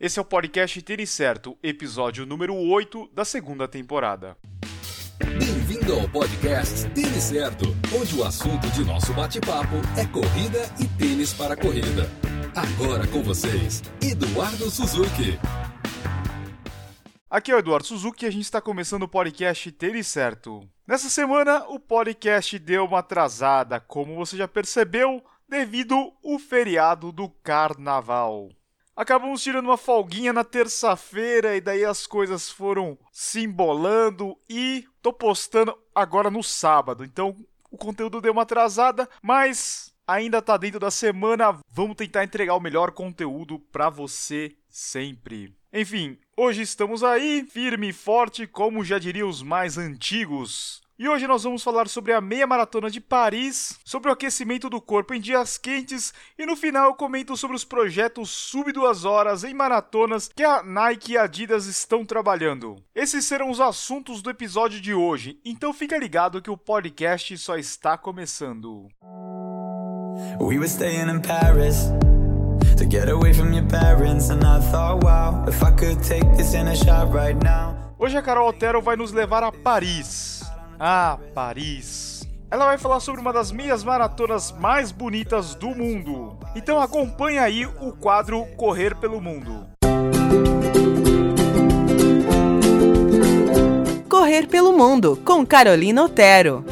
Esse é o podcast Tênis Certo, episódio número 8 da segunda temporada. Bem-vindo ao podcast Tênis Certo, onde o assunto de nosso bate-papo é corrida e tênis para corrida. Agora com vocês, Eduardo Suzuki. Aqui é o Eduardo Suzuki e a gente está começando o podcast Tênis Certo. Nessa semana, o podcast deu uma atrasada, como você já percebeu, devido ao feriado do Carnaval. Acabamos tirando uma folguinha na terça-feira e daí as coisas foram se embolando e tô postando agora no sábado. Então o conteúdo deu uma atrasada, mas ainda tá dentro da semana. Vamos tentar entregar o melhor conteúdo para você sempre. Enfim, hoje estamos aí, firme e forte, como já diriam os mais antigos. E hoje nós vamos falar sobre a meia maratona de Paris, sobre o aquecimento do corpo em dias quentes e no final eu comento sobre os projetos sub 2 horas em maratonas que a Nike e a Adidas estão trabalhando. Esses serão os assuntos do episódio de hoje, então fica ligado que o podcast só está começando. We were staying in Paris to get away from your parents and I thought wow if I could take this in a shot right now. Hoje a Carol Otero vai nos levar a Paris ah, Paris. Ela vai falar sobre uma das meias maratonas mais bonitas do mundo. Então acompanhe aí o quadro Correr pelo Mundo. Correr pelo Mundo, com Carolina Otero.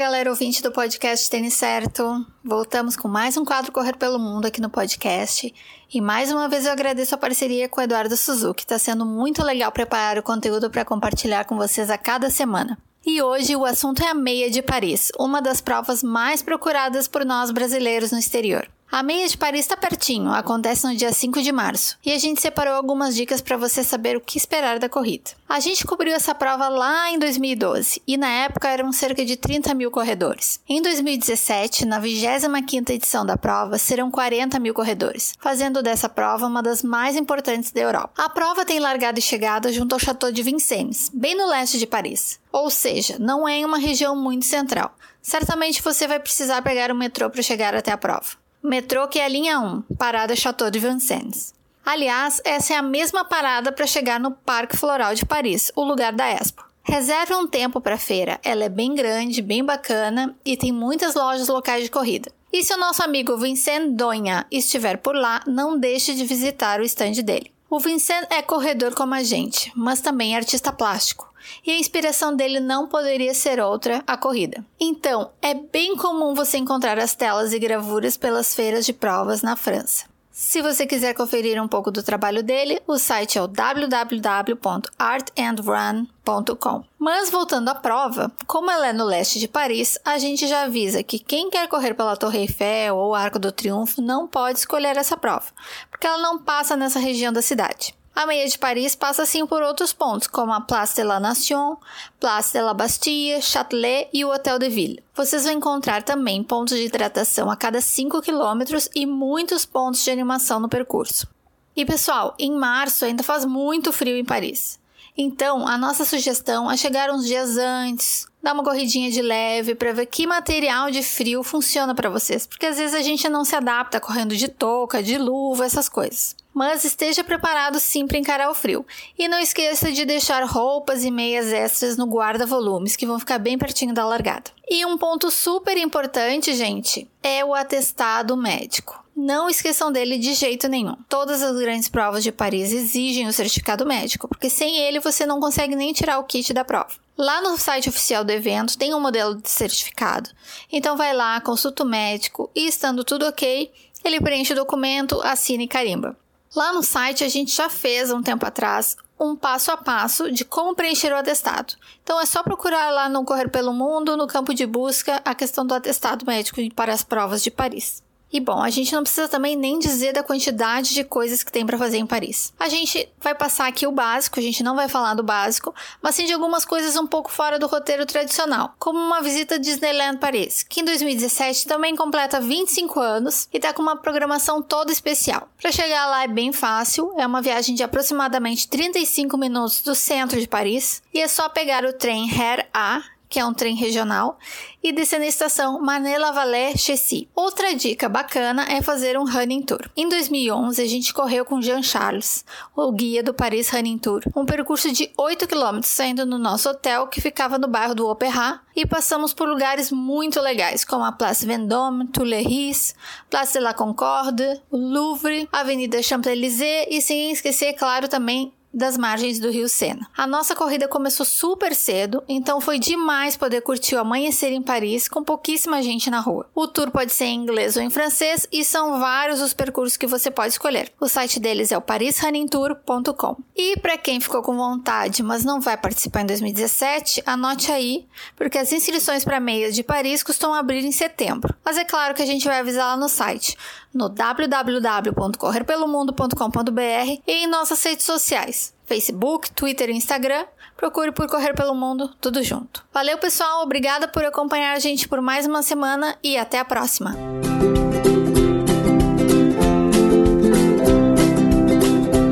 Galera ouvinte do podcast Tênis Certo. Voltamos com mais um quadro Correr pelo Mundo aqui no podcast. E mais uma vez eu agradeço a parceria com o Eduardo Suzuki. Está sendo muito legal preparar o conteúdo para compartilhar com vocês a cada semana. E hoje o assunto é a meia de Paris, uma das provas mais procuradas por nós brasileiros no exterior. A meia de Paris está pertinho, acontece no dia 5 de março, e a gente separou algumas dicas para você saber o que esperar da corrida. A gente cobriu essa prova lá em 2012, e na época eram cerca de 30 mil corredores. Em 2017, na 25ª edição da prova, serão 40 mil corredores, fazendo dessa prova uma das mais importantes da Europa. A prova tem largada e chegada junto ao Chateau de Vincennes, bem no leste de Paris. Ou seja, não é em uma região muito central. Certamente você vai precisar pegar o metrô para chegar até a prova. Metrô que é a linha 1, parada Chateau de Vincennes. Aliás, essa é a mesma parada para chegar no Parque Floral de Paris, o lugar da Expo. Reserve um tempo para a feira, ela é bem grande, bem bacana e tem muitas lojas locais de corrida. E se o nosso amigo Vincent Donha estiver por lá, não deixe de visitar o estande dele. O Vincent é corredor como a gente, mas também é artista plástico. E a inspiração dele não poderia ser outra, a corrida. Então, é bem comum você encontrar as telas e gravuras pelas feiras de provas na França. Se você quiser conferir um pouco do trabalho dele, o site é o www.artandrun.com. Mas voltando à prova, como ela é no leste de Paris, a gente já avisa que quem quer correr pela Torre Eiffel ou Arco do Triunfo não pode escolher essa prova, porque ela não passa nessa região da cidade. A meia de Paris passa assim por outros pontos, como a Place de la Nation, Place de la Bastille, Châtelet e o Hotel de Ville. Vocês vão encontrar também pontos de hidratação a cada 5 km e muitos pontos de animação no percurso. E pessoal, em março ainda faz muito frio em Paris. Então, a nossa sugestão é chegar uns dias antes, dar uma corridinha de leve para ver que material de frio funciona para vocês, porque às vezes a gente não se adapta correndo de touca, de luva, essas coisas. Mas esteja preparado sim para encarar o frio. E não esqueça de deixar roupas e meias extras no guarda-volumes, que vão ficar bem pertinho da largada. E um ponto super importante, gente, é o atestado médico. Não esqueçam dele de jeito nenhum. Todas as grandes provas de Paris exigem o certificado médico, porque sem ele você não consegue nem tirar o kit da prova. Lá no site oficial do evento tem um modelo de certificado. Então vai lá, consulta o médico e estando tudo ok, ele preenche o documento, assina e carimba. Lá no site a gente já fez um tempo atrás um passo a passo de como preencher o atestado. Então é só procurar lá no Correr pelo Mundo, no campo de busca, a questão do atestado médico para as provas de Paris. E bom, a gente não precisa também nem dizer da quantidade de coisas que tem para fazer em Paris. A gente vai passar aqui o básico, a gente não vai falar do básico, mas sim de algumas coisas um pouco fora do roteiro tradicional, como uma visita Disneyland Paris, que em 2017 também completa 25 anos e tá com uma programação toda especial. Para chegar lá é bem fácil, é uma viagem de aproximadamente 35 minutos do centro de Paris e é só pegar o trem RER A que é um trem regional, e descer na estação Manela-Valais-Chessy. Outra dica bacana é fazer um running tour. Em 2011, a gente correu com Jean Charles, o guia do Paris Running Tour, um percurso de 8 km saindo no nosso hotel que ficava no bairro do Opéra e passamos por lugares muito legais, como a Place Vendôme, Tuileries, Place de la Concorde, Louvre, Avenida Champs-Élysées e sem esquecer, claro, também das margens do rio Sena. A nossa corrida começou super cedo, então foi demais poder curtir o amanhecer em Paris com pouquíssima gente na rua. O tour pode ser em inglês ou em francês e são vários os percursos que você pode escolher. O site deles é o parisrunningtour.com. E para quem ficou com vontade, mas não vai participar em 2017, anote aí, porque as inscrições para meias de Paris costumam abrir em setembro. Mas é claro que a gente vai avisar lá no site, no www.correrpelomundo.com.br e em nossas redes sociais. Facebook, Twitter e Instagram. Procure por Correr pelo Mundo, tudo junto. Valeu, pessoal. Obrigada por acompanhar a gente por mais uma semana e até a próxima.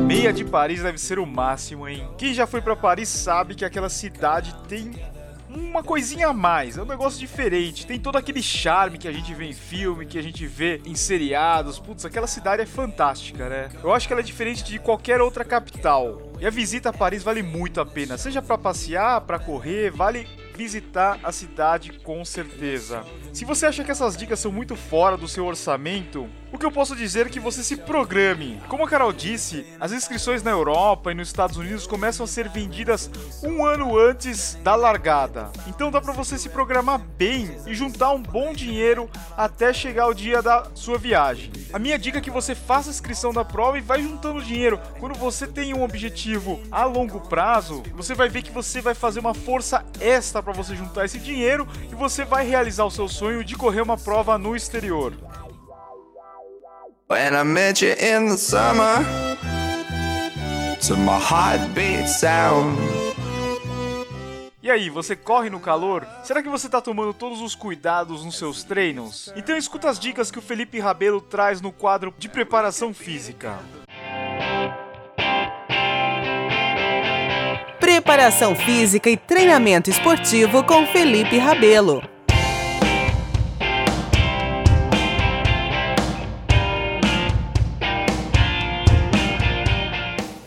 Meia de Paris deve ser o máximo, hein? Quem já foi para Paris sabe que aquela cidade tem uma coisinha a mais, é um negócio diferente. Tem todo aquele charme que a gente vê em filme, que a gente vê em seriados. Putz, aquela cidade é fantástica, né? Eu acho que ela é diferente de qualquer outra capital. E a visita a Paris vale muito a pena, seja para passear, para correr, vale visitar a cidade com certeza. Se você acha que essas dicas são muito fora do seu orçamento, o que eu posso dizer é que você se programe. Como a Carol disse, as inscrições na Europa e nos Estados Unidos começam a ser vendidas um ano antes da largada. Então dá para você se programar bem e juntar um bom dinheiro até chegar o dia da sua viagem. A minha dica é que você faça a inscrição da prova e vai juntando dinheiro. Quando você tem um objetivo a longo prazo, você vai ver que você vai fazer uma força extra para você juntar esse dinheiro e você vai realizar o seu sonho de correr uma prova no exterior. When I met you in the summer To my heartbeat sound e aí, você corre no calor? Será que você está tomando todos os cuidados nos seus treinos? Então escuta as dicas que o Felipe Rabelo traz no quadro de preparação física. Preparação física e treinamento esportivo com Felipe Rabelo.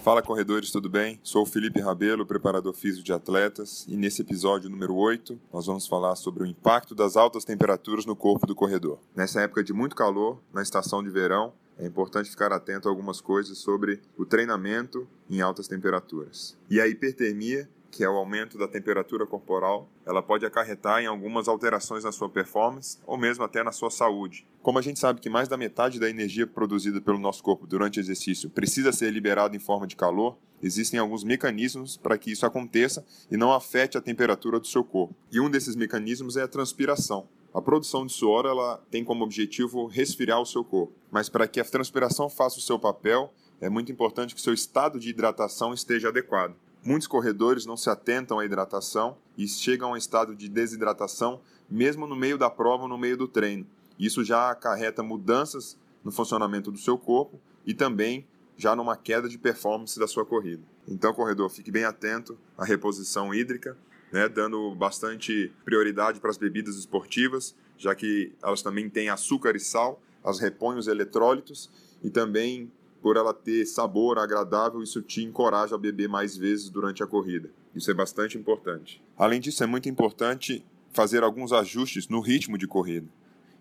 Fala corredores, tudo bem? Sou o Felipe Rabelo, preparador físico de atletas, e nesse episódio número 8 nós vamos falar sobre o impacto das altas temperaturas no corpo do corredor. Nessa época de muito calor, na estação de verão, é importante ficar atento a algumas coisas sobre o treinamento em altas temperaturas. E a hipertermia que é o aumento da temperatura corporal, ela pode acarretar em algumas alterações na sua performance ou mesmo até na sua saúde. Como a gente sabe que mais da metade da energia produzida pelo nosso corpo durante o exercício precisa ser liberada em forma de calor, existem alguns mecanismos para que isso aconteça e não afete a temperatura do seu corpo. E um desses mecanismos é a transpiração. A produção de suor ela tem como objetivo resfriar o seu corpo, mas para que a transpiração faça o seu papel, é muito importante que seu estado de hidratação esteja adequado. Muitos corredores não se atentam à hidratação e chegam a um estado de desidratação mesmo no meio da prova ou no meio do treino. Isso já acarreta mudanças no funcionamento do seu corpo e também já numa queda de performance da sua corrida. Então, corredor, fique bem atento à reposição hídrica, né, dando bastante prioridade para as bebidas esportivas, já que elas também têm açúcar e sal, as repõem os eletrólitos e também por ela ter sabor agradável, isso te encoraja a beber mais vezes durante a corrida. Isso é bastante importante. Além disso, é muito importante fazer alguns ajustes no ritmo de corrida.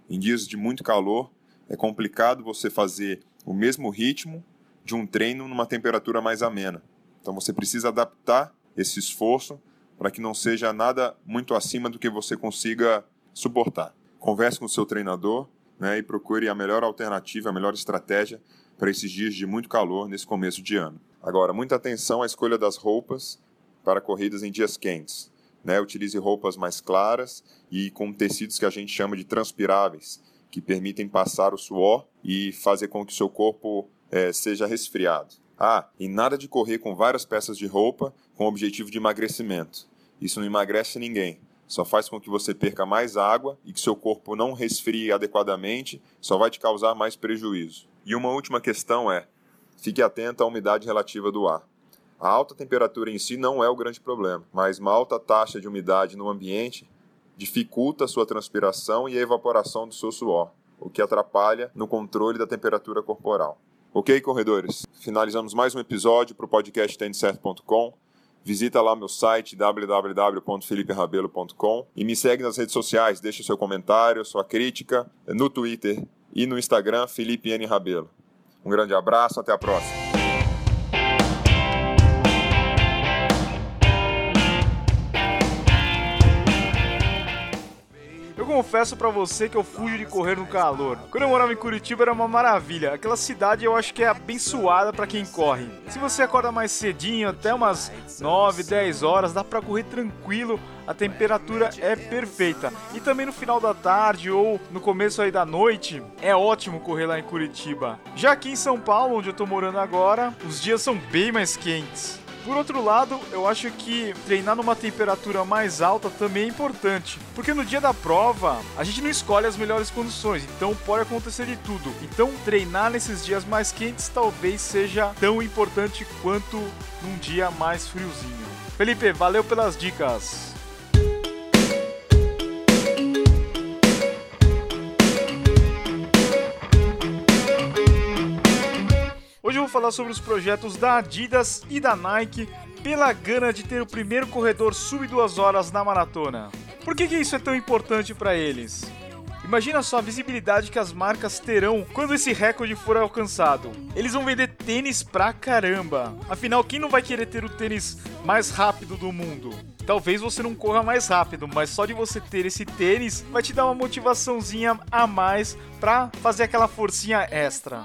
Em dias de muito calor, é complicado você fazer o mesmo ritmo de um treino numa temperatura mais amena. Então você precisa adaptar esse esforço para que não seja nada muito acima do que você consiga suportar. Converse com o seu treinador né, e procure a melhor alternativa, a melhor estratégia para esses dias de muito calor nesse começo de ano. Agora, muita atenção à escolha das roupas para corridas em dias quentes. Né? Utilize roupas mais claras e com tecidos que a gente chama de transpiráveis, que permitem passar o suor e fazer com que o seu corpo é, seja resfriado. Ah, e nada de correr com várias peças de roupa com o objetivo de emagrecimento. Isso não emagrece ninguém. Só faz com que você perca mais água e que seu corpo não resfrie adequadamente, só vai te causar mais prejuízo. E uma última questão é: fique atento à umidade relativa do ar. A alta temperatura em si não é o grande problema, mas uma alta taxa de umidade no ambiente dificulta a sua transpiração e a evaporação do seu suor, o que atrapalha no controle da temperatura corporal. Ok, corredores? Finalizamos mais um episódio para o podcast têniscerto.com. Visita lá meu site www.feliperabelo.com e me segue nas redes sociais, deixa seu comentário, sua crítica no Twitter e no Instagram Felipe N. Rabelo. Um grande abraço, até a próxima. Confesso para você que eu fujo de correr no calor. Quando eu morava em Curitiba era uma maravilha. Aquela cidade eu acho que é abençoada para quem corre. Se você acorda mais cedinho, até umas 9, 10 horas, dá para correr tranquilo. A temperatura é perfeita. E também no final da tarde ou no começo aí da noite, é ótimo correr lá em Curitiba. Já aqui em São Paulo, onde eu tô morando agora, os dias são bem mais quentes. Por outro lado, eu acho que treinar numa temperatura mais alta também é importante, porque no dia da prova a gente não escolhe as melhores condições, então pode acontecer de tudo. Então treinar nesses dias mais quentes talvez seja tão importante quanto num dia mais friozinho. Felipe, valeu pelas dicas. Hoje eu vou falar sobre os projetos da Adidas e da Nike pela gana de ter o primeiro corredor sub 2 horas na maratona. Por que, que isso é tão importante para eles? Imagina só a visibilidade que as marcas terão quando esse recorde for alcançado. Eles vão vender tênis pra caramba. Afinal, quem não vai querer ter o tênis mais rápido do mundo? Talvez você não corra mais rápido, mas só de você ter esse tênis vai te dar uma motivaçãozinha a mais pra fazer aquela forcinha extra.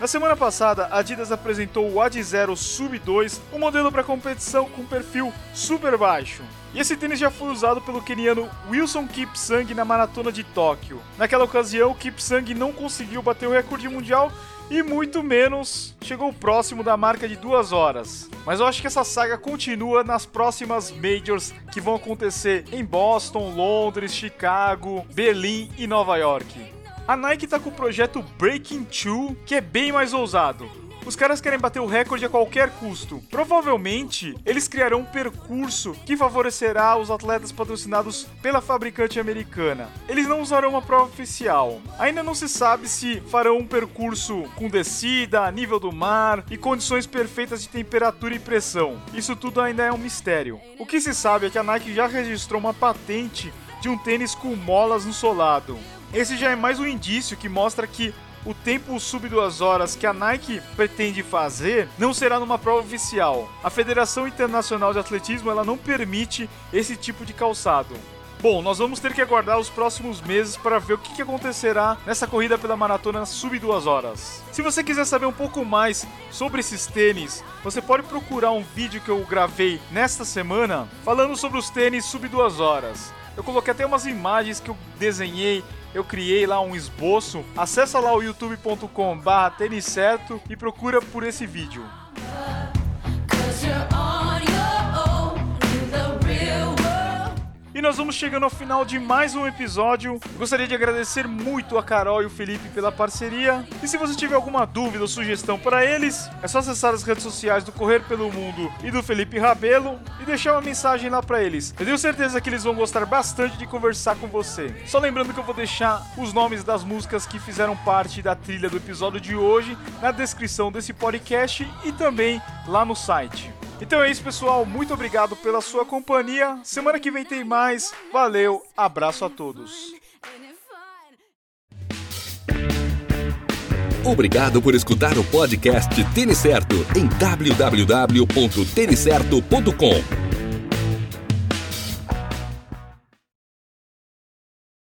Na semana passada, a Adidas apresentou o Ad Zero Sub 2, um modelo para competição com perfil super baixo. E esse tênis já foi usado pelo keniano Wilson Kipsang na maratona de Tóquio. Naquela ocasião, Kipsang não conseguiu bater o recorde mundial e muito menos chegou próximo da marca de duas horas. Mas eu acho que essa saga continua nas próximas majors que vão acontecer em Boston, Londres, Chicago, Berlim e Nova York. A Nike tá com o projeto Breaking 2, que é bem mais ousado. Os caras querem bater o recorde a qualquer custo. Provavelmente, eles criarão um percurso que favorecerá os atletas patrocinados pela fabricante americana. Eles não usarão uma prova oficial. Ainda não se sabe se farão um percurso com descida, nível do mar e condições perfeitas de temperatura e pressão. Isso tudo ainda é um mistério. O que se sabe é que a Nike já registrou uma patente de um tênis com molas no solado. Esse já é mais um indício que mostra que o tempo sub duas horas que a Nike pretende fazer não será numa prova oficial. A Federação Internacional de Atletismo ela não permite esse tipo de calçado. Bom, nós vamos ter que aguardar os próximos meses para ver o que, acontecerá nessa corrida pela maratona sub 2 horas. Se você quiser saber um pouco mais sobre esses tênis, você pode procurar um vídeo que eu gravei nesta semana falando sobre os tênis sub 2 horas. Eu coloquei até umas imagens que eu desenhei eu criei lá um esboço. Acesse lá o youtube.com/barra e procura por esse vídeo. E nós vamos chegando ao final de mais um episódio. gostaria de agradecer muito a Carol e o Felipe pela parceria. E se você tiver alguma dúvida ou sugestão para eles, é só acessar as redes sociais do Correr pelo Mundo e do Felipe Rabelo e deixar uma mensagem lá para eles. Eu tenho certeza que eles vão gostar bastante de conversar com você. Só lembrando que eu vou deixar os nomes das músicas que fizeram parte da trilha do episódio de hoje na descrição desse podcast e também lá no site. Então é isso, pessoal. Muito obrigado pela sua companhia. Semana que vem tem mais. Valeu, abraço a todos. Obrigado por escutar o podcast Tênis Certo em www.tenicerto.com.